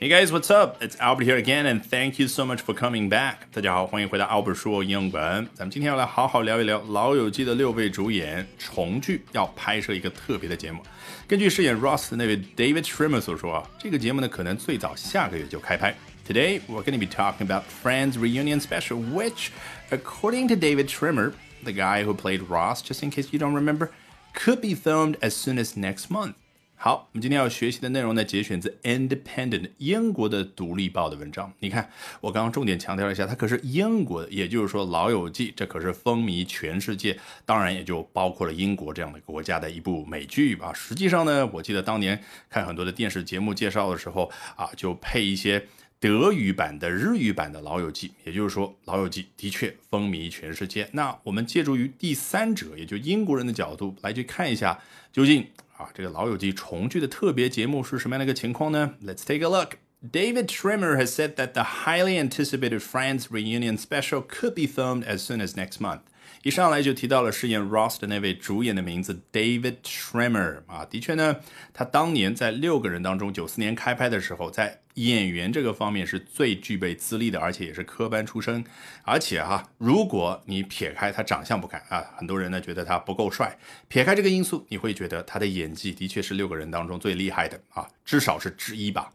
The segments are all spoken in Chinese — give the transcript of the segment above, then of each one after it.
Hey guys, what's up? It's Albert here again, and thank you so much for coming back. 大家好，欢迎回到 Albert 说英文。咱们今天要来好好聊一聊《老友记》的六位主演重聚，要拍摄一个特别的节目。根据饰演 Ross 的那位 David Schwimmer 所说啊，这个节目呢可能最早下个月就开拍。Today we're going to be talking about Friends reunion special, which, according to David Schwimmer, the guy who played Ross, just in case you don't remember, could be filmed as soon as next month. 好，我们今天要学习的内容呢，节选自《Independent》英国的独立报的文章。你看，我刚刚重点强调了一下，它可是英国的，也就是说，《老友记》这可是风靡全世界，当然也就包括了英国这样的国家的一部美剧吧。实际上呢，我记得当年看很多的电视节目介绍的时候啊，就配一些德语版的、日语版的《老友记》，也就是说，《老友记》的确风靡全世界。那我们借助于第三者，也就英国人的角度来去看一下，究竟。啊，这个《老友记》重聚的特别节目是什么样的一个情况呢？Let's take a look. David Schwimmer has said that the highly anticipated Friends reunion special could be filmed as soon as next month. 一上来就提到了饰演 Ross 的那位主演的名字 David Schwimmer 啊，的确呢，他当年在六个人当中，九四年开拍的时候，在演员这个方面是最具备资历的，而且也是科班出身。而且哈，如果你撇开他长相不看啊，很多人呢觉得他不够帅，撇开这个因素，你会觉得他的演技的确是六个人当中最厉害的啊，至少是之一吧。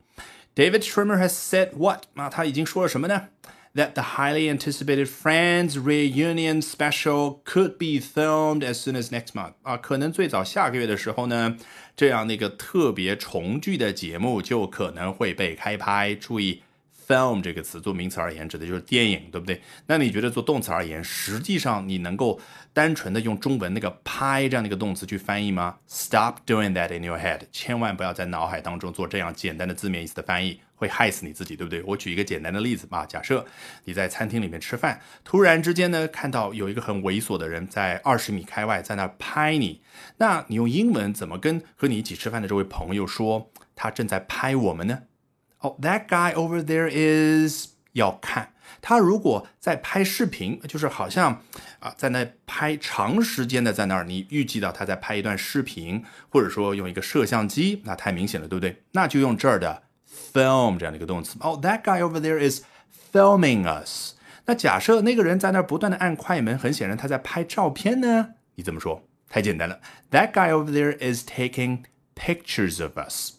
David Schwimmer has said what？啊，他已经说了什么呢 ？that the highly anticipated Friends reunion special could be filmed as soon as next month 啊，可能最早下个月的时候呢，这样那个特别重聚的节目就可能会被开拍。注意。 film 这个词做名词而言，指的就是电影，对不对？那你觉得做动词而言，实际上你能够单纯的用中文那个拍这样的一个动词去翻译吗？Stop doing that in your head，千万不要在脑海当中做这样简单的字面意思的翻译，会害死你自己，对不对？我举一个简单的例子吧，假设你在餐厅里面吃饭，突然之间呢看到有一个很猥琐的人在二十米开外在那拍你，那你用英文怎么跟和你一起吃饭的这位朋友说他正在拍我们呢？哦，That guy over there is 要看他如果在拍视频，就是好像啊在那拍长时间的在那儿，你预计到他在拍一段视频，或者说用一个摄像机，那太明显了，对不对？那就用这儿的 film 这样的一个动词。哦，That guy over there is filming us。那假设那个人在那儿不断的按快门，很显然他在拍照片呢，你怎么说？太简单了，That guy over there is taking pictures of us。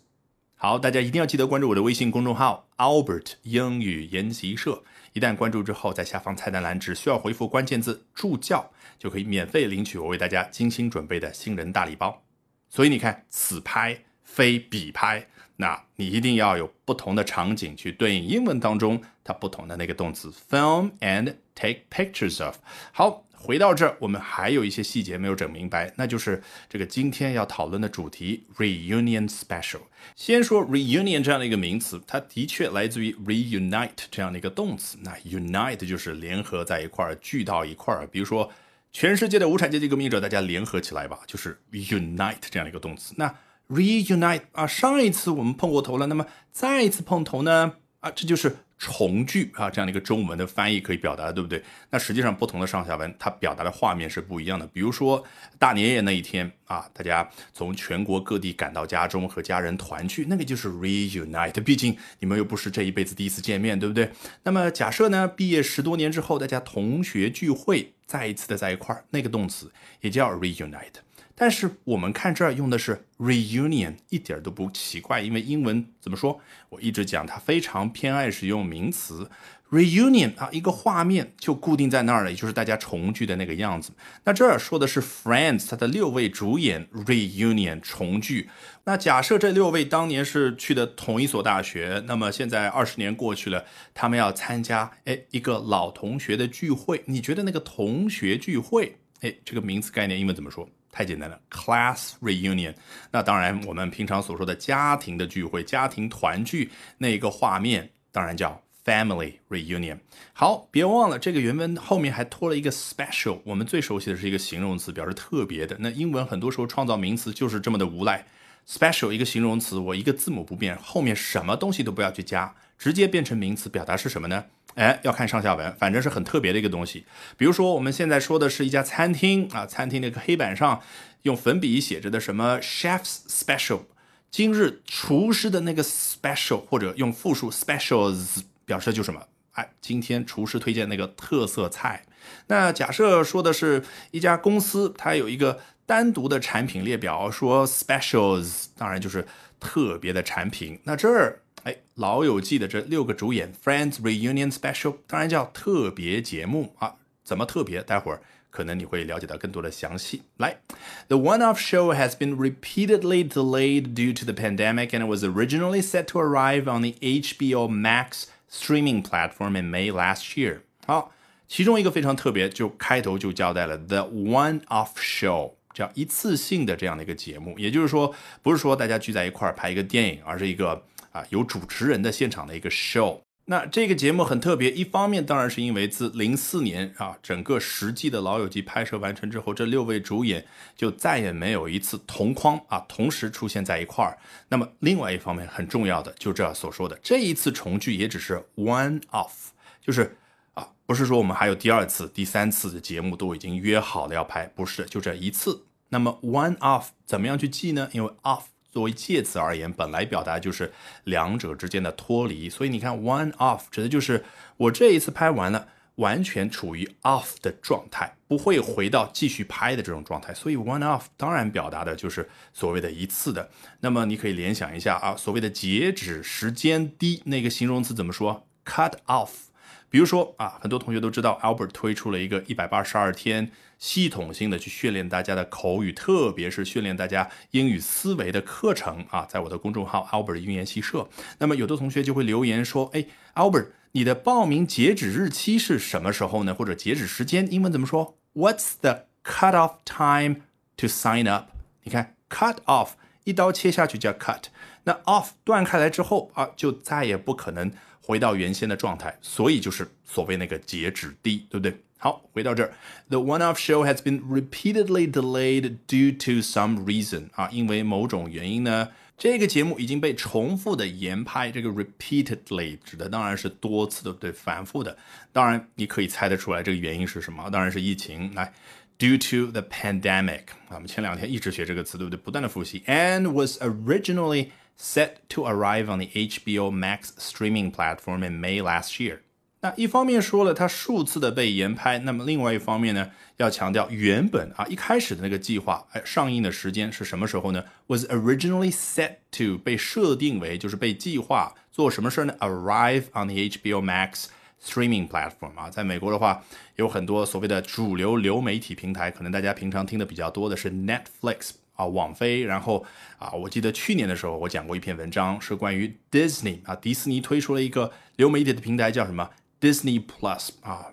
好，大家一定要记得关注我的微信公众号 Albert 英语研习社。一旦关注之后，在下方菜单栏只需要回复关键字“助教”，就可以免费领取我为大家精心准备的新人大礼包。所以你看，此拍非彼拍，那你一定要有不同的场景去对应英文当中它不同的那个动词 film and take pictures of。好。回到这儿，我们还有一些细节没有整明白，那就是这个今天要讨论的主题 reunion special。先说 reunion 这样的一个名词，它的确来自于 reunite 这样的一个动词。那 unite 就是联合在一块儿，聚到一块儿。比如说，全世界的无产阶级革命者，大家联合起来吧，就是 unite 这样的一个动词。那 reunite 啊，上一次我们碰过头了，那么再一次碰头呢？啊，这就是。重聚啊，这样的一个中文的翻译可以表达，对不对？那实际上不同的上下文，它表达的画面是不一样的。比如说大年夜那一天啊，大家从全国各地赶到家中和家人团聚，那个就是 reunite。毕竟你们又不是这一辈子第一次见面，对不对？那么假设呢，毕业十多年之后，大家同学聚会，再一次的在一块儿，那个动词也叫 reunite。但是我们看这儿用的是 reunion，一点都不奇怪，因为英文怎么说？我一直讲它非常偏爱使用名词 reunion 啊，一个画面就固定在那儿了，也就是大家重聚的那个样子。那这儿说的是 Friends，它的六位主演 reunion 重聚。那假设这六位当年是去的同一所大学，那么现在二十年过去了，他们要参加哎一个老同学的聚会。你觉得那个同学聚会哎这个名词概念英文怎么说？太简单了，class reunion。那当然，我们平常所说的家庭的聚会、家庭团聚那个画面，当然叫 family reunion。好，别忘了这个原文后面还拖了一个 special。我们最熟悉的是一个形容词，表示特别的。那英文很多时候创造名词就是这么的无赖。special 一个形容词，我一个字母不变，后面什么东西都不要去加，直接变成名词，表达是什么呢？哎，要看上下文，反正是很特别的一个东西。比如说，我们现在说的是一家餐厅啊，餐厅那个黑板上用粉笔写着的什么 chef's special，今日厨师的那个 special，或者用复数 specials 表示的就是什么？哎，今天厨师推荐那个特色菜。那假设说的是一家公司，它有一个单独的产品列表，说 specials，当然就是特别的产品。那这儿，哎，老友记的这六个主演 Friends Reunion Special，当然叫特别节目啊。怎么特别？待会儿。可能你会了解到更多的详细。来，The one-off show has been repeatedly delayed due to the pandemic, and it was originally set to arrive on the HBO Max streaming platform in May last year. 好，其中一个非常特别，就开头就交代了 The one-off show，叫一次性的这样的一个节目。也就是说，不是说大家聚在一块儿拍一个电影，而是一个 啊有主持人的现场的一个 show。那这个节目很特别，一方面当然是因为自零四年啊，整个十季的老友记拍摄完成之后，这六位主演就再也没有一次同框啊，同时出现在一块儿。那么另外一方面很重要的，就这所说的这一次重聚也只是 one off，就是啊，不是说我们还有第二次、第三次的节目都已经约好了要拍，不是，就这一次。那么 one off 怎么样去记呢？因为 off。作为介词而言，本来表达就是两者之间的脱离，所以你看，one off 指的就是我这一次拍完了，完全处于 off 的状态，不会回到继续拍的这种状态。所以 one off 当然表达的就是所谓的一次的。那么你可以联想一下啊，所谓的截止时间低，那个形容词怎么说？cut off。比如说啊，很多同学都知道，Albert 推出了一个一百八十二天系统性的去训练大家的口语，特别是训练大家英语思维的课程啊，在我的公众号 Albert 语言习社。那么有的同学就会留言说：“哎，Albert，你的报名截止日期是什么时候呢？或者截止时间，英文怎么说？What's the cut off time to sign up？你看，cut off 一刀切下去叫 cut，那 off 断开来之后啊，就再也不可能。回到原先的状态，所以就是所谓那个截止低，对不对？好，回到这儿，The one-off show has been repeatedly delayed due to some reason 啊，因为某种原因呢，这个节目已经被重复的延拍。这个 repeatedly 指的当然是多次的，对，反复的。当然，你可以猜得出来这个原因是什么？当然是疫情。来，due to the pandemic 啊，我们前两天一直学这个词，对不对？不断的复习，and was originally set to arrive on the HBO Max streaming platform in May last year。那一方面说了它数次的被延拍，那么另外一方面呢，要强调原本啊一开始的那个计划，哎，上映的时间是什么时候呢？Was originally set to 被设定为就是被计划做什么事呢？Arrive on the HBO Max streaming platform 啊，在美国的话，有很多所谓的主流流媒体平台，可能大家平常听的比较多的是 Netflix。啊，网飞，然后啊，我记得去年的时候我讲过一篇文章，是关于 Disney 啊，迪士尼推出了一个流媒体的平台，叫什么 Disney Plus 啊，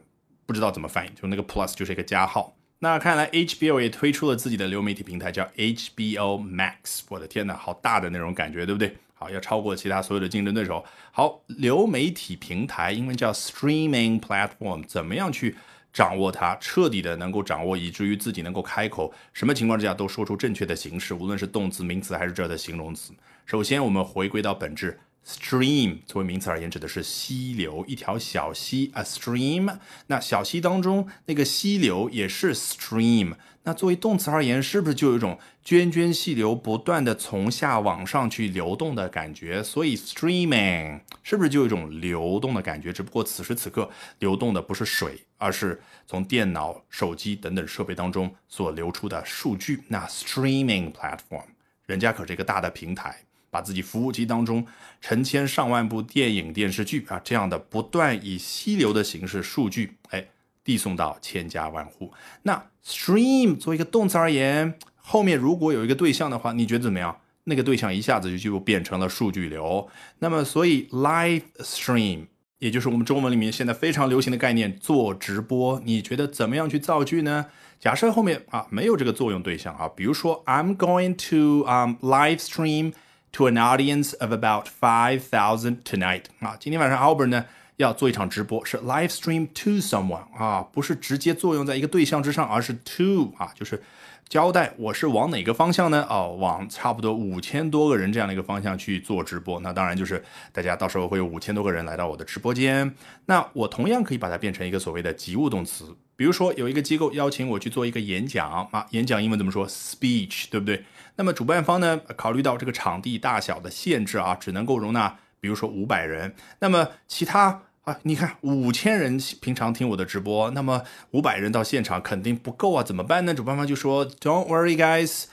不知道怎么翻译，就那个 Plus 就是一个加号。那看来 HBO 也推出了自己的流媒体平台，叫 HBO Max。我的天哪，好大的那种感觉，对不对？好，要超过其他所有的竞争对手。好，流媒体平台英文叫 Streaming Platform，怎么样去？掌握它，彻底的能够掌握，以至于自己能够开口，什么情况之下都说出正确的形式，无论是动词、名词还是这儿的形容词。首先，我们回归到本质，stream 作为名词而言，指的是溪流，一条小溪，a stream。那小溪当中那个溪流也是 stream。那作为动词而言，是不是就有一种涓涓细流不断的从下往上去流动的感觉？所以 streaming 是不是就有一种流动的感觉？只不过此时此刻流动的不是水，而是从电脑、手机等等设备当中所流出的数据。那 streaming platform 人家可是一个大的平台，把自己服务器当中成千上万部电影、电视剧啊这样的不断以溪流的形式数据，哎。递送到千家万户。那 stream 作为一个动词而言，后面如果有一个对象的话，你觉得怎么样？那个对象一下子就就变成了数据流。那么，所以 live stream 也就是我们中文里面现在非常流行的概念，做直播。你觉得怎么样去造句呢？假设后面啊没有这个作用对象啊，比如说 I'm going to um live stream to an audience of about five thousand tonight 啊，今天晚上 Albert 呢？要做一场直播，是 live stream to someone 啊，不是直接作用在一个对象之上，而是 to 啊，就是交代我是往哪个方向呢？哦，往差不多五千多个人这样的一个方向去做直播。那当然就是大家到时候会有五千多个人来到我的直播间。那我同样可以把它变成一个所谓的及物动词。比如说有一个机构邀请我去做一个演讲啊，演讲英文怎么说？speech，对不对？那么主办方呢，考虑到这个场地大小的限制啊，只能够容纳比如说五百人。那么其他啊，你看五千人平常听我的直播，那么五百人到现场肯定不够啊，怎么办呢？主办方就说，Don't worry, guys,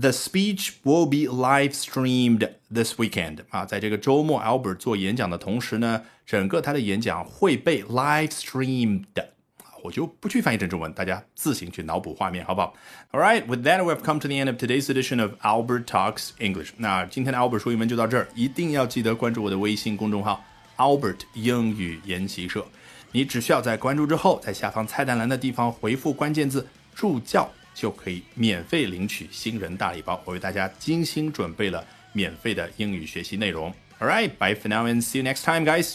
the speech will be live streamed this weekend。啊，在这个周末，Albert 做演讲的同时呢，整个他的演讲会被 live streamed。我就不去翻译成中文，大家自行去脑补画面，好不好？All right, with that, we've come to the end of today's edition of Albert Talks English。那今天的 Albert 说英文就到这儿，一定要记得关注我的微信公众号。Albert 英语研习社，你只需要在关注之后，在下方菜单栏的地方回复关键字“助教”，就可以免费领取新人大礼包。我为大家精心准备了免费的英语学习内容。All right, bye for now and see you next time, guys.